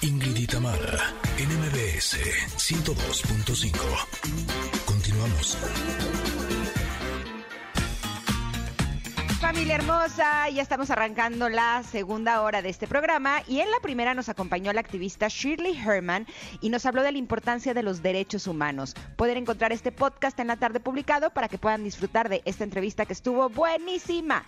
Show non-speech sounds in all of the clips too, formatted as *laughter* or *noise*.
Ingrid y Tamara, NMBS 102.5. Continuamos. Familia hermosa, ya estamos arrancando la segunda hora de este programa y en la primera nos acompañó la activista Shirley Herman y nos habló de la importancia de los derechos humanos. Pueden encontrar este podcast en la tarde publicado para que puedan disfrutar de esta entrevista que estuvo buenísima.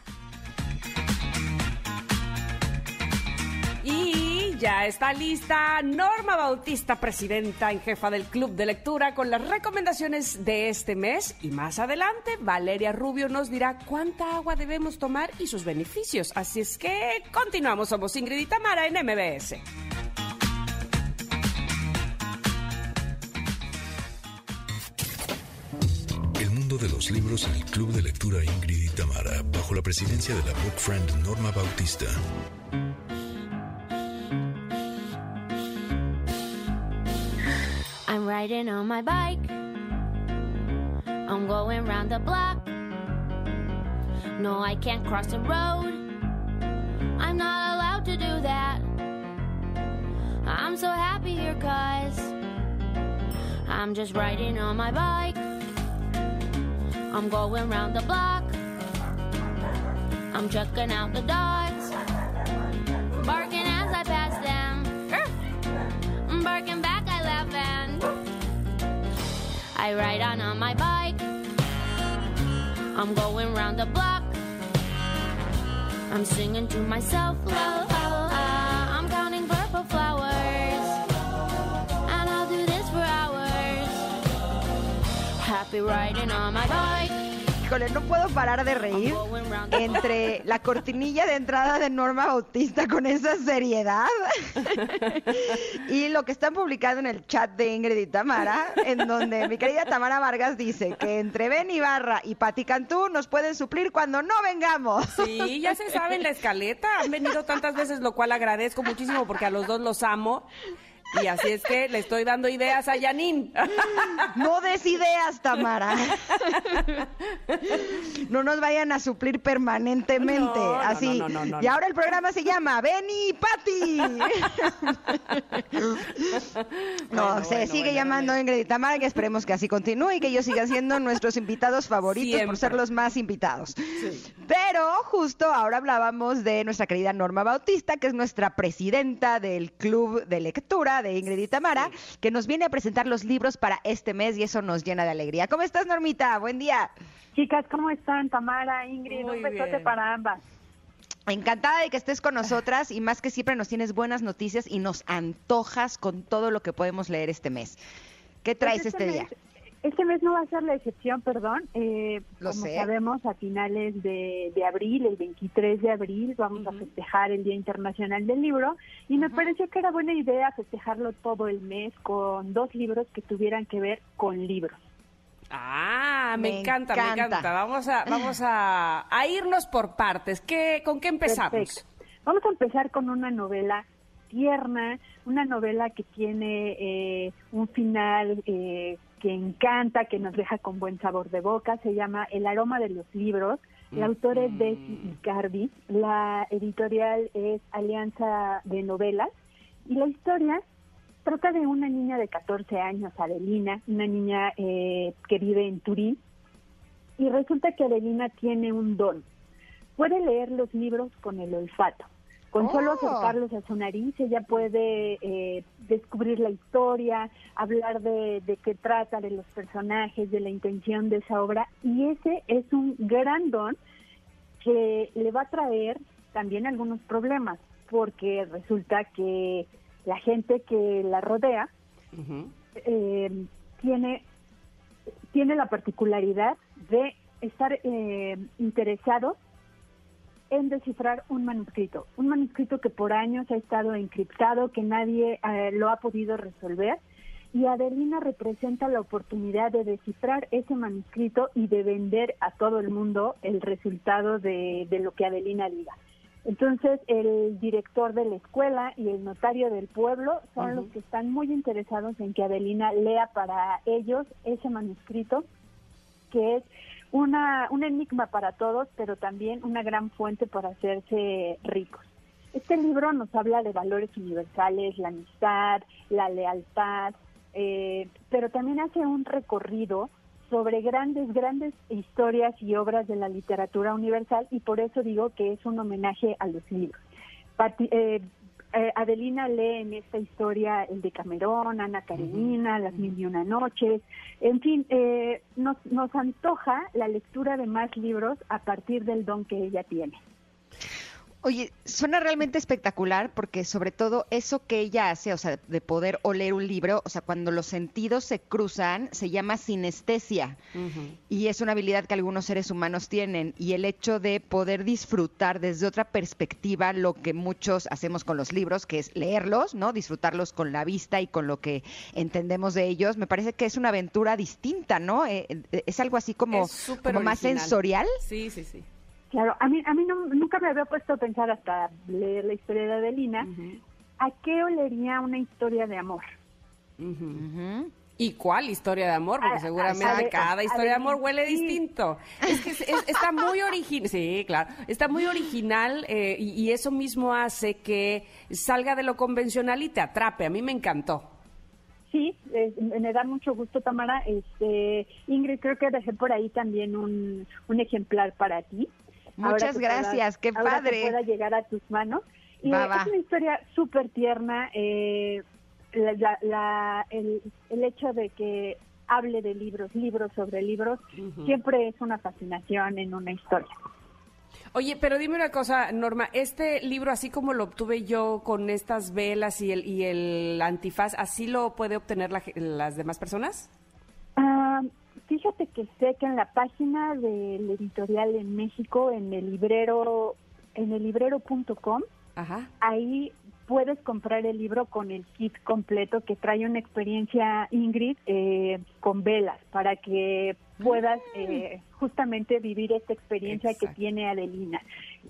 Y ya está lista Norma Bautista, presidenta en jefa del Club de Lectura, con las recomendaciones de este mes. Y más adelante, Valeria Rubio nos dirá cuánta agua debemos tomar y sus beneficios. Así es que continuamos. Somos Ingrid y Tamara en MBS. El mundo de los libros en el Club de Lectura Ingrid y Tamara, bajo la presidencia de la Book Friend Norma Bautista. Riding on my bike. I'm going round the block. No, I can't cross the road. I'm not allowed to do that. I'm so happy here, cause I'm just riding on my bike. I'm going round the block. I'm checking out the dogs, I ride on on my bike. I'm going round the block. I'm singing to myself, la la la. I'm counting purple flowers, and I'll do this for hours. Happy riding on my bike. Híjole, no puedo parar de reír entre *laughs* la cortinilla de entrada de Norma Bautista con esa seriedad y lo que están publicando en el chat de Ingrid y Tamara, en donde mi querida Tamara Vargas dice que entre Ben Ibarra y Pati Cantú nos pueden suplir cuando no vengamos. Sí, ya se sabe en la escaleta. Han venido tantas veces, lo cual agradezco muchísimo porque a los dos los amo. Y así es que le estoy dando ideas a Yanin. No des ideas, Tamara. No nos vayan a suplir permanentemente. No, no, así. no, no, no, no. y ahora el programa se llama Benny y Pati. No, Bueno, se bueno, sigue bueno, llamando bueno. Ingrid y Tamara, que esperemos que así continúe y que ellos sigan siendo nuestros invitados favoritos por ser los más invitados. Pero justo ahora hablábamos de nuestra querida Norma Bautista, que es nuestra presidenta del Club de Lectura de Ingrid y Tamara, que nos viene a presentar los libros para este mes y eso nos llena de alegría. ¿Cómo estás, Normita? Buen día. Chicas, ¿cómo están? Tamara, Ingrid, Muy un besote bien. para ambas. Encantada de que estés con nosotras y más que siempre nos tienes buenas noticias y nos antojas con todo lo que podemos leer este mes. ¿Qué traes Pues este, día? mes- este mes no va a ser la excepción, perdón. Eh, Lo como sé. sabemos, a finales de, de abril, el 23 de abril, vamos a festejar el Día Internacional del Libro y me pareció que era buena idea festejarlo todo el mes con dos libros que tuvieran que ver con libros. Ah, me, Me encanta, me encanta. encanta. Vamos a, vamos a, a irnos por partes. ¿Qué, ¿Con qué empezamos? Perfecto. Vamos a empezar con una novela tierna, una novela que tiene eh, un final eh, que encanta, que nos deja con buen sabor de boca. Se llama El aroma de los libros. El autor es Desi Icardi. La editorial es Alianza de Novelas. Y la historia trata de una niña de 14 años, Adelina, una niña eh, que vive en Turín. Y resulta que Adelina tiene un don puede leer los libros con el olfato. Con solo Oh. acercarlos a su nariz, ella puede eh, descubrir la historia, hablar de, de qué trata, de los personajes, de la intención de esa obra. Y ese es un gran don que le va a traer también algunos problemas, porque resulta que la gente que la rodea eh, tiene, tiene la particularidad de estar eh, interesados en descifrar un manuscrito, un manuscrito que por años ha estado encriptado, que nadie eh, lo ha podido resolver, y Adelina representa la oportunidad de descifrar ese manuscrito y de vender a todo el mundo el resultado de, de lo que Adelina diga. Entonces, el director de la escuela y el notario del pueblo son los que están muy interesados en que Adelina lea para ellos ese manuscrito, que es una, un enigma para todos, pero también una gran fuente para hacerse ricos. Este libro nos habla de valores universales, la amistad, la lealtad, eh, pero también hace un recorrido sobre grandes, grandes historias y obras de la literatura universal y por eso digo que es un homenaje a los libros. Eh, eh, Adelina lee en esta historia el de Camerón, Ana Karenina, Las Mil y Una Noches, en fin, eh, nos, nos antoja la lectura de más libros a partir del don que ella tiene. Oye, suena realmente espectacular porque sobre todo eso que ella hace, o sea, de poder oler un libro, o sea, cuando los sentidos se cruzan, se llama sinestesia. Y es una habilidad que algunos seres humanos tienen. Y el hecho de poder disfrutar desde otra perspectiva lo que muchos hacemos con los libros, que es leerlos, ¿no? Disfrutarlos con la vista y con lo que entendemos de ellos, me parece que es una aventura distinta, ¿no? Eh, eh, es algo así como, como más sensorial. Sí, sí, sí. Claro, a mí, a mí nunca me había puesto a pensar hasta leer la historia de Adelina, ¿a qué olería una historia de amor? ¿Y cuál historia de amor? Porque seguramente cada historia de amor huele distinto. Es que está muy original, sí, claro, está muy original eh, y, eso mismo hace que salga de lo convencional y te atrape. A mí me encantó. Sí, me da mucho gusto, Tamara. Este, Ingrid, creo que dejé por ahí también un, un ejemplar para ti. Muchas gracias, qué padre. Que pueda llegar a tus manos. Y es una historia súper tierna. Eh, la, el, el, hecho de que hable de libros, libros sobre libros, siempre es una fascinación en una historia. Oye, pero dime una cosa, Norma, este libro, así como lo obtuve yo con estas velas y el, y el antifaz, ¿así lo puede obtener las demás personas? Ah, Fíjate que sé que en la página del editorial en México, en el librero, en el librero.com, ahí puedes comprar el libro con el kit completo que trae una experiencia Ingrid eh, con velas para que puedas mm. eh, justamente vivir esta experiencia que tiene Adelina,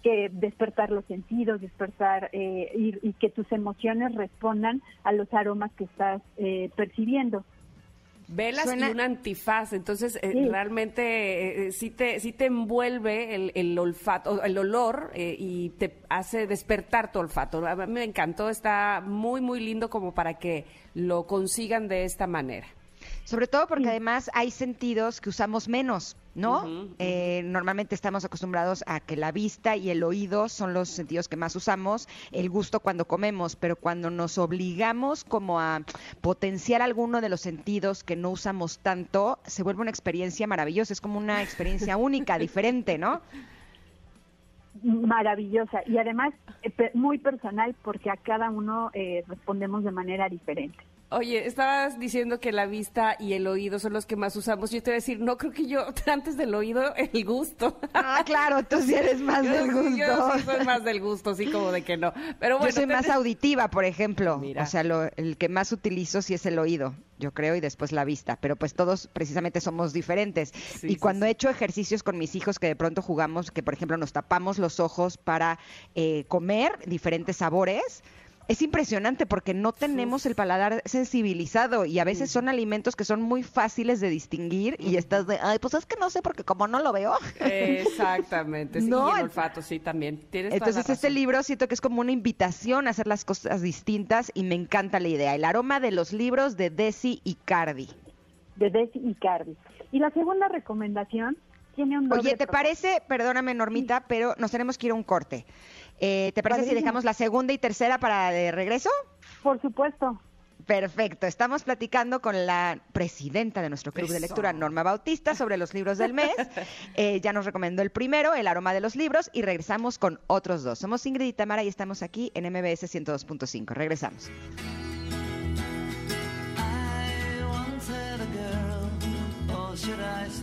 que despertar los sentidos, despertar eh, y, que tus emociones respondan a los aromas que estás percibiendo. Velas y un antifaz, entonces eh, realmente eh, eh, sí, te, sí te envuelve el, el olfato, el olor y te hace despertar tu olfato. A mí me encantó, está muy, muy lindo como para que lo consigan de esta manera. Sobre todo porque además hay sentidos que usamos menos, ¿no? Eh, normalmente estamos acostumbrados a que la vista y el oído son los sentidos que más usamos, el gusto cuando comemos, pero cuando nos obligamos como a potenciar alguno de los sentidos que no usamos tanto, se vuelve una experiencia maravillosa, es como una experiencia *laughs* única, diferente, ¿no? Maravillosa y además eh, muy personal porque a cada uno eh, respondemos de manera diferente. Oye, estabas diciendo que la vista y el oído son los que más usamos. Yo te voy a decir, no creo que yo, *laughs* antes del oído, el gusto. Ah, claro, tú sí eres más del gusto. Yo sí soy más del gusto, sí, como de que no. Pero bueno, yo soy más auditiva, por ejemplo. O sea, lo, el que más utilizo sí es el oído, yo creo, y después la vista. Pero pues todos precisamente somos diferentes. y cuando he hecho ejercicios con mis hijos que de pronto jugamos, que por ejemplo nos tapamos los ojos para eh, comer diferentes sabores, es impresionante porque no tenemos el paladar sensibilizado y a veces son alimentos que son muy fáciles de distinguir y estás de, ay, pues es que no sé porque como no lo veo. Exactamente, *laughs* sí, no, y el olfato sí también. Entonces este libro siento que es como una invitación a hacer las cosas distintas y me encanta la idea. El aroma de los libros de Desi Cardi. De Desi Cardi. Y la segunda recomendación tiene un Oye, ¿te parece, perdóname Normita, pero nos tenemos que ir a un corte? Eh, ¿Te parece si dejamos la segunda y tercera para de regreso? Por supuesto. Perfecto. Estamos platicando con la presidenta de nuestro club de lectura, Norma Bautista, sobre los libros del mes. *laughs* Eh, ya nos recomendó el primero, El aroma de los libros, y regresamos con otros dos. Somos Ingrid y Tamara y estamos aquí en MBS 102.5. Regresamos. Es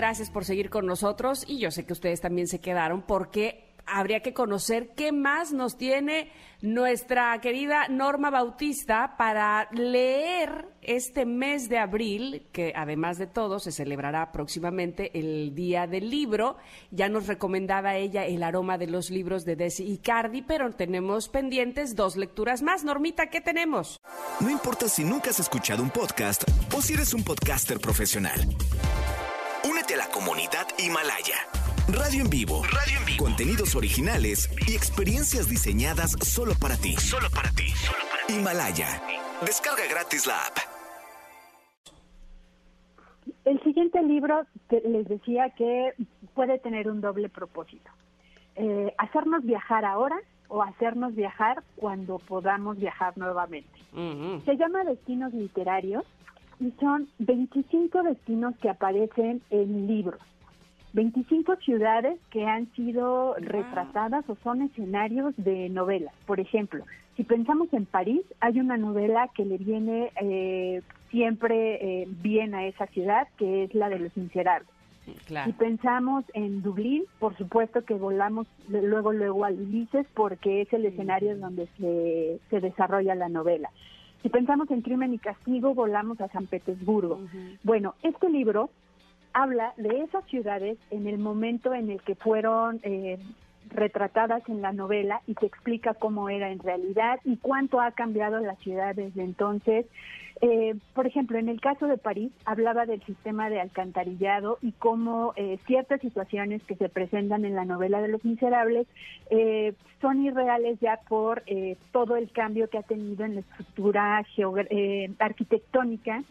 Gracias por seguir con nosotros y yo sé que ustedes también se quedaron porque habría que conocer qué más nos tiene nuestra querida Norma Bautista para leer este mes de abril, que además de todo se celebrará próximamente el Día del Libro. Ya nos recomendaba ella el aroma de los libros de Desi Icardi, pero tenemos pendientes dos lecturas más. Normita, ¿qué tenemos? No importa si nunca has escuchado un podcast o si eres un podcaster profesional. La comunidad Himalaya. Radio en vivo. Radio en vivo. Contenidos originales y experiencias diseñadas solo para ti. Solo para ti. Himalaya. Descarga gratis la app. El siguiente libro te- les decía que puede tener un doble propósito. Eh, hacernos viajar ahora o hacernos viajar cuando podamos viajar nuevamente. Se llama Destinos Literarios y son 25 destinos que aparecen en libros. 25 ciudades que han sido retratadas o son escenarios de novelas. Por ejemplo, si pensamos en París, hay una novela que le viene eh, siempre eh, bien a esa ciudad, que es la de Los Miserables. Si Claro. pensamos en Dublín, por supuesto que volamos luego luego a Ulises porque es el escenario donde se, se desarrolla la novela. Si pensamos en Crimen y Castigo, volamos a San Petersburgo. Bueno, este libro habla de esas ciudades en el momento en el que fueron eh, retratadas en la novela y te explica cómo era en realidad y cuánto ha cambiado la ciudad desde entonces. Eh, por ejemplo, en el caso de París, hablaba del sistema de alcantarillado y cómo eh, ciertas situaciones que se presentan en la novela de Los Miserables eh, son irreales ya por eh, todo el cambio que ha tenido en la estructura eh, arquitectónica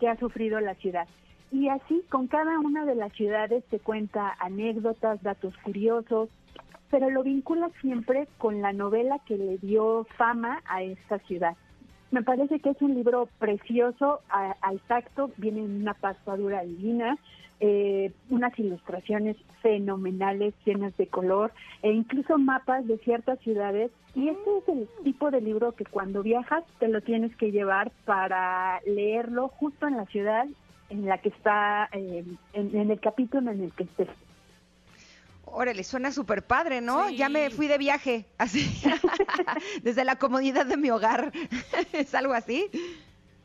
que ha sufrido la ciudad. Y así, con cada una de las ciudades te cuenta anécdotas, datos curiosos, pero lo vincula siempre con la novela que le dio fama a esta ciudad. Me parece que es un libro precioso a- al tacto, viene en una paspadura divina, eh, unas ilustraciones fenomenales, llenas de color, e incluso mapas de ciertas ciudades. Y este es el tipo de libro que cuando viajas te lo tienes que llevar para leerlo justo en la ciudad en la que está, eh, en, en el capítulo en el que estés. Órale, suena súper padre, ¿no? Sí. Ya me fui de viaje, así, *laughs* desde la comodidad de mi hogar. *laughs* ¿Es algo así?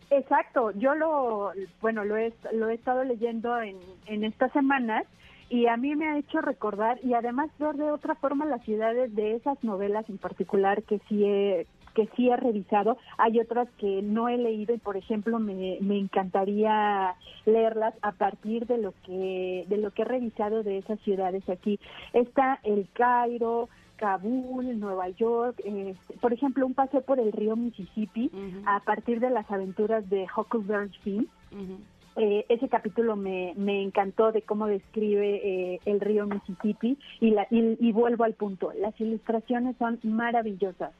Exacto, yo lo, bueno, lo he, lo he estado leyendo en, en estas semanas y a mí me ha hecho recordar y además ver de otra forma las ciudades de esas novelas en particular que sí he, que sí he revisado. Hay otras que no he leído y, por ejemplo, me, me encantaría leerlas a partir de lo que de lo que he revisado de esas ciudades aquí. Está el Cairo, Kabul, Nueva York, eh, por ejemplo, un paseo por el río Mississippi a partir de las aventuras de Huckleberry Finn. Eh, ese capítulo me, me encantó de cómo describe eh, el río Mississippi y, la, y, y vuelvo al punto. Las ilustraciones son maravillosas.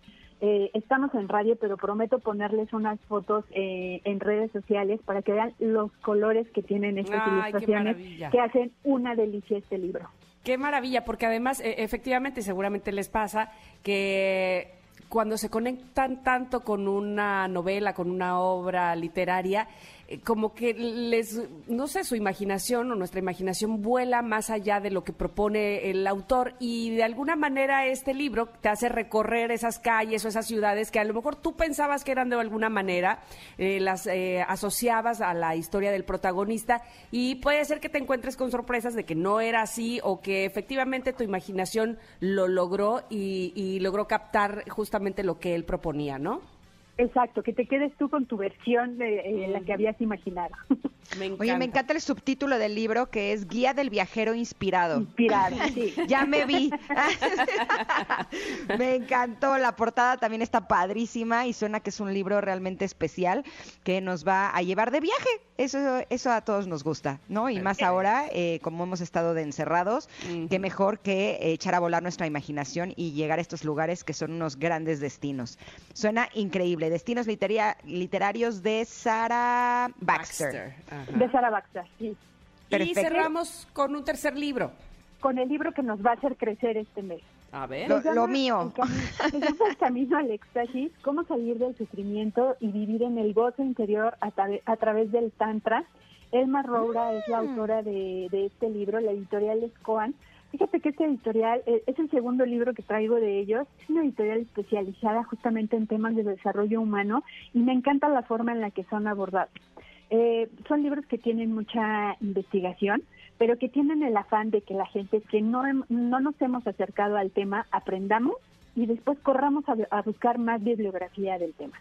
Eh, estamos en radio, pero prometo ponerles unas fotos eh, en redes sociales para que vean los colores que tienen estas Ay, ilustraciones que hacen una delicia este libro. Qué maravilla, porque además, eh, efectivamente, seguramente les pasa que cuando se conectan tanto con una novela, con una obra literaria, como que les, no sé, su imaginación o nuestra imaginación vuela más allá de lo que propone el autor y de alguna manera este libro te hace recorrer esas calles o esas ciudades que a lo mejor tú pensabas que eran de alguna manera, eh, las eh, asociabas a la historia del protagonista y puede ser que te encuentres con sorpresas de que no era así o que efectivamente tu imaginación lo logró y, y logró captar justamente lo que él proponía, ¿no? Exacto, que te quedes tú con tu versión de eh, la que habías imaginado. *laughs* Me encanta. Oye, me encanta el subtítulo del libro que es Guía del Viajero Inspirado. Inspirado, *laughs* sí. Ya me vi. *laughs* me encantó. La portada también está padrísima y suena que es un libro realmente especial que nos va a llevar de viaje. Eso, eso a todos nos gusta, ¿no? Y más ahora, eh, como hemos estado de encerrados, qué mejor que echar a volar nuestra imaginación y llegar a estos lugares que son unos grandes destinos. Suena increíble. Destinos litera- literarios de Sarah Baxter. De Sara Baxter, sí. Y cerramos con un tercer libro. Con el libro que nos va a hacer crecer este mes. A ver. Lo- Se llama lo mío. El camino al éxtasis, cómo salir del sufrimiento y vivir en el gozo interior a, tra- a través del tantra. Elma Roura es la Mm. autora de, de este libro, la editorial es Coan. Fíjate que este editorial eh, es el segundo libro que traigo de ellos. Es una editorial especializada justamente en temas de desarrollo humano y me encanta la forma en la que son abordados. Eh, son libros que tienen mucha investigación, pero que tienen el afán de que la gente que no, no nos hemos acercado al tema aprendamos y después corramos a, a buscar más bibliografía del tema.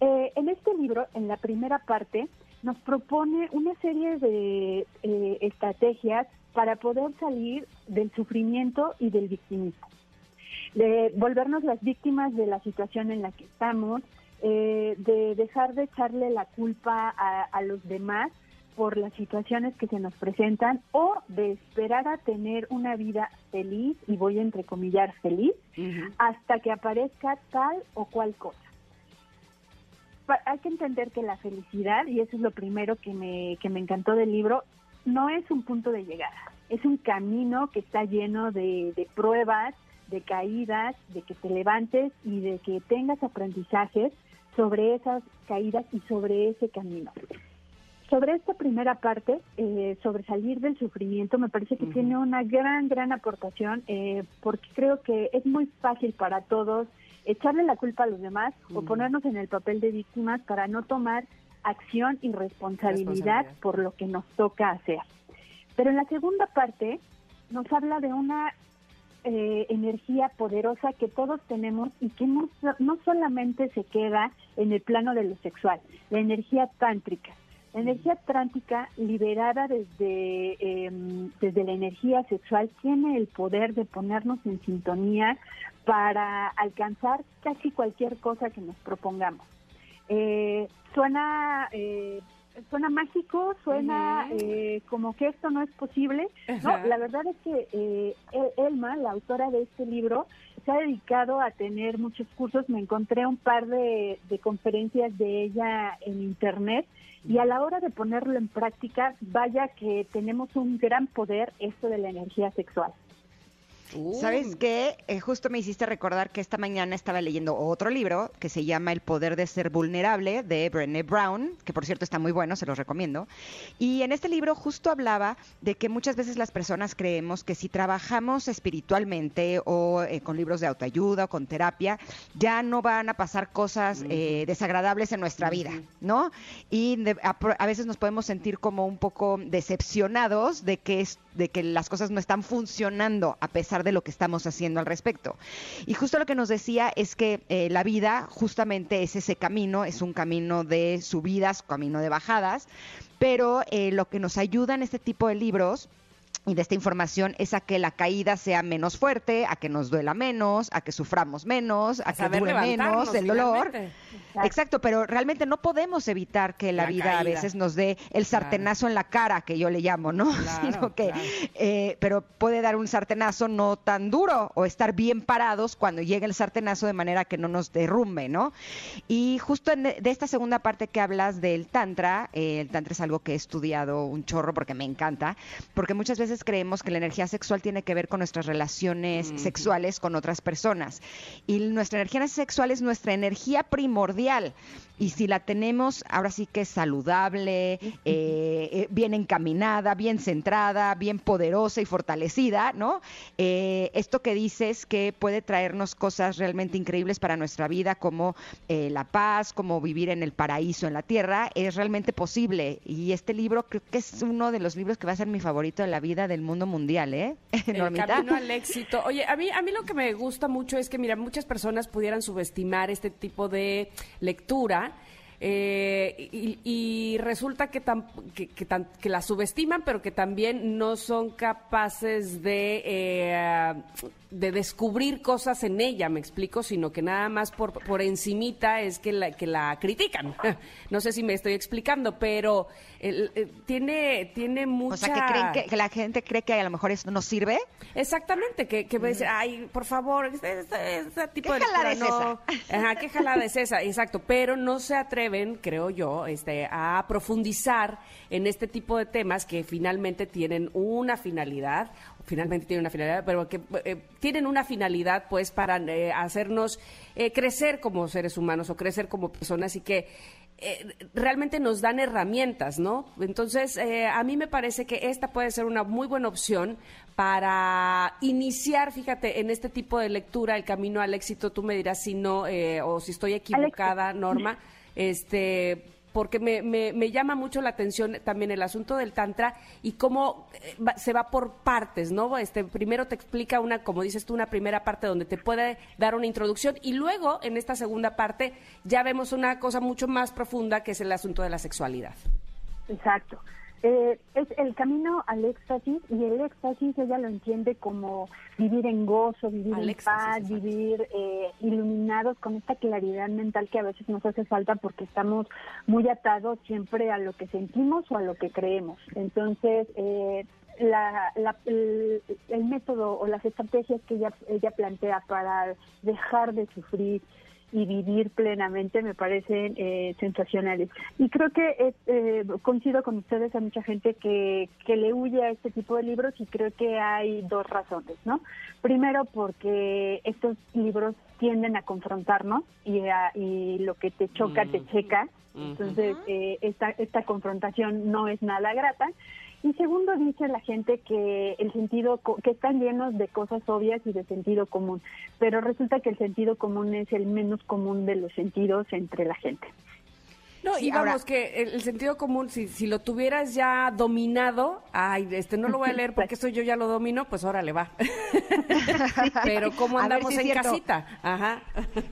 Eh, en este libro, en la primera parte, nos propone una serie de eh, estrategias para poder salir del sufrimiento y del victimismo. De volvernos las víctimas de la situación en la que estamos, eh, de dejar de echarle la culpa a, a los demás por las situaciones que se nos presentan o de esperar a tener una vida feliz, y voy a entrecomillar feliz, hasta que aparezca tal o cual cosa. Hay que entender que la felicidad, y eso es lo primero que me, que me encantó del libro, no es un punto de llegada, es un camino que está lleno de, de pruebas, de caídas, de que te levantes y de que tengas aprendizajes sobre esas caídas y sobre ese camino. Sobre esta primera parte, eh, sobre salir del sufrimiento, me parece que tiene una gran, gran aportación, eh, porque creo que es muy fácil para todos echarle la culpa a los demás o ponernos en el papel de víctimas para no tomar acción y responsabilidad, Responsabilidad. por lo que nos toca hacer. Pero en la segunda parte nos habla de una eh, energía poderosa que todos tenemos y que no, no solamente se queda en el plano de lo sexual, la energía tántrica. La energía trántica liberada desde, eh, desde la energía sexual tiene el poder de ponernos en sintonía para alcanzar casi cualquier cosa que nos propongamos. Eh, suena eh, suena mágico, suena eh, como que esto no es posible. No, la verdad es que eh, El- Elma, la autora de este libro, se ha dedicado a tener muchos cursos. Me encontré un par de, conferencias de ella en internet y a la hora de ponerlo en práctica, vaya que tenemos un gran poder esto de la energía sexual. Uh, ¿Sabes qué? Eh, justo me hiciste recordar que esta mañana estaba leyendo otro libro que se llama El poder de ser vulnerable de Brené Brown, que por cierto está muy bueno, se los recomiendo. Y en este libro justo hablaba de que muchas veces las personas creemos que si trabajamos espiritualmente o eh, con libros de autoayuda o con terapia, ya no van a pasar cosas eh, desagradables en nuestra vida, ¿no? Y de- a, a veces nos podemos sentir como un poco decepcionados de que es de que las cosas no están funcionando a pesar de lo que estamos haciendo al respecto. Y justo lo que nos decía es que eh, la vida justamente es ese camino, es un camino de subidas, camino de bajadas, pero eh, lo que nos ayuda en este tipo de libros y de esta información es a que la caída sea menos fuerte, a que nos duela menos, a que suframos menos, a que dure menos el dolor. Exacto, pero realmente no podemos evitar que la, La vida a veces nos dé el sartenazo en la cara, que yo le llamo, ¿no? *laughs* Claro, Sino que, claro. eh, pero puede dar un sartenazo no tan duro o estar bien parados cuando llegue el sartenazo de manera que no nos derrumbe, ¿no? Y justo en- de esta segunda parte que hablas del tantra, eh, el tantra es algo que he estudiado un chorro porque me encanta, porque muchas veces creemos que la energía sexual tiene que ver con nuestras relaciones sexuales con otras personas. Y nuestra energía sexual es nuestra energía primordial. Y si la tenemos ahora sí que es saludable, eh, eh, bien encaminada, bien centrada, bien poderosa y fortalecida, ¿no? Eh, esto que dices que puede traernos cosas realmente increíbles para nuestra vida, como eh, la paz, como vivir en el paraíso en la tierra, es realmente posible. Y este libro creo que es uno de los libros que va a ser mi favorito de la vida del mundo mundial, ¿eh? *laughs* El Normita. camino al éxito. Oye, a mí, a mí lo que me gusta mucho es que, mira, muchas personas pudieran subestimar este tipo de lectura. Eh, y, y resulta que, tam- que, que tan- que la subestiman, pero que también no son capaces de, eh, de descubrir cosas en ella, me explico, sino que nada más por, por encimita es que la, que la critican. *laughs* No sé si me estoy explicando, pero eh, tiene, tiene mucha... O sea, que, creen que, la gente cree que a lo mejor eso no sirve. Exactamente, que, que ves, ay, por favor, este, este- este tipo ¿Qué de jalada lectura no- Ajá, qué jalada es esa, exacto, pero no se atreven, creo yo, este, a profundizar en este tipo de temas que finalmente tienen una finalidad, finalmente tienen una finalidad, pero que eh, tienen una finalidad, pues, para eh, hacernos eh, crecer como seres humanos o crecer como personas y que eh, realmente nos dan herramientas, ¿no? Entonces, eh, a mí me parece que esta puede ser una muy buena opción para iniciar, fíjate, en este tipo de lectura, el camino al éxito. Tú me dirás si no, eh, o si estoy equivocada, Norma, *laughs* este porque me, me, me llama mucho la atención también el asunto del tantra y cómo eh, se va por partes, ¿no? Este primero te explica una, como dices tú, una primera parte donde te puede dar una introducción y luego en esta segunda parte ya vemos una cosa mucho más profunda que es el asunto de la sexualidad. Exacto. Eh, es el camino al éxtasis y el éxtasis ella lo entiende como vivir en gozo, vivir Al en paz, vivir eh, iluminados con esta claridad mental que a veces nos hace falta porque estamos muy atados siempre a lo que sentimos o a lo que creemos. Entonces, eh, la, la- el, el método o las estrategias que ella, ella plantea para dejar de sufrir y vivir plenamente me parecen eh, sensacionales. Y creo que eh, eh, coincido con ustedes, hay mucha gente que, que le huye a este tipo de libros y creo que hay dos razones, ¿no? Primero porque estos libros tienden a confrontarnos y, a- y lo que te choca te checa, entonces eh, esta, esta confrontación no es nada grata. Y segundo, dice la gente que el sentido, que están llenos de cosas obvias y de sentido común, pero resulta que el sentido común es el menos común de los sentidos entre la gente. No, Sí, y vamos, ahora- que el, el sentido común, si, si lo tuvieras ya dominado, ay, este, no lo voy a leer porque esto yo ya lo domino, pues órale, va. *laughs* Pero ¿cómo andamos si en cierto. casita? Ajá.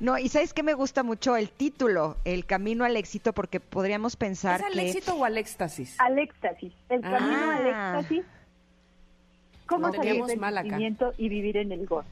No, y ¿sabes qué me gusta mucho? El título, El Camino al Éxito, porque podríamos pensar ¿Es al que... éxito o al éxtasis? Al éxtasis, el camino Ah. al éxtasis, cómo Lo salir teníamos del mal acá. sufrimiento y vivir en el gozo.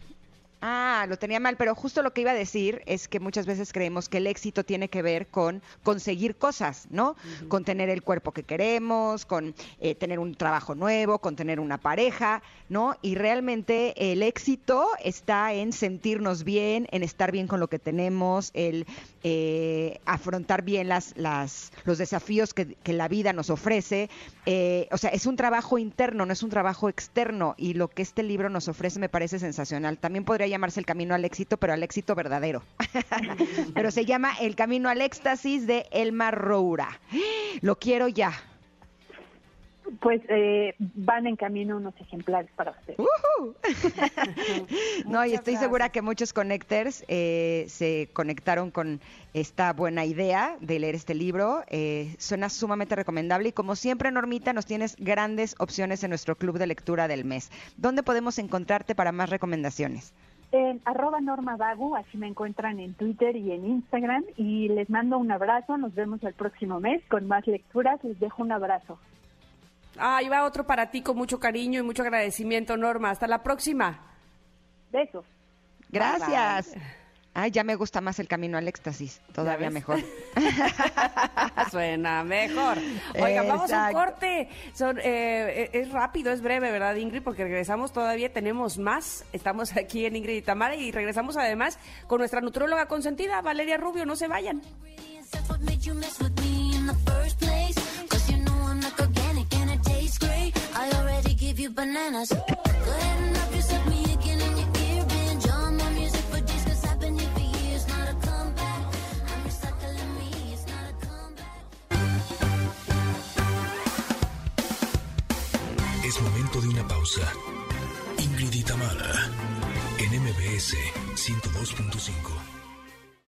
Ah, lo tenía mal, pero justo lo que iba a decir es que muchas veces creemos que el éxito tiene que ver con conseguir cosas, ¿no? Con tener el cuerpo que queremos, con eh, tener un trabajo nuevo, con tener una pareja, ¿no? Y realmente el éxito está en sentirnos bien, en estar bien con lo que tenemos, el eh, afrontar bien las, las, los desafíos que, que la vida nos ofrece. Eh, o sea, es un trabajo interno, no es un trabajo externo. Y lo que este libro nos ofrece me parece sensacional. También podría llamarse El Camino al Éxito, pero al éxito verdadero. *laughs* pero se llama El Camino al Éxtasis de Elmar Roura. Lo quiero ya. Pues eh, van en camino unos ejemplares para ustedes. *laughs* ¡Ujú! no, y estoy segura que muchos connectors eh, se conectaron con esta buena idea de leer este libro. Eh, suena sumamente recomendable y como siempre, Normita, nos tienes grandes opciones en nuestro club de lectura del mes. ¿Dónde podemos encontrarte para más recomendaciones? En arroba Norma Bagu, así me encuentran en Twitter y en Instagram. Y les mando un abrazo, nos vemos el próximo mes con más lecturas. Les dejo un abrazo. Ahí va otro para ti con mucho cariño y mucho agradecimiento, Norma. Hasta la próxima. Besos. Gracias. Ay, ya me gusta más el camino al éxtasis, todavía mejor. *laughs* Suena mejor. Oigan, vamos a un corte. Son, eh, es rápido, es breve, ¿verdad, Ingrid? Porque regresamos todavía, tenemos más. Estamos *laughs* aquí en Ingrid y Tamara y regresamos además con nuestra nutróloga consentida, Valeria Rubio. No se vayan. That's what made you me pausa. Ingrid y Tamara, en MBS 102.5.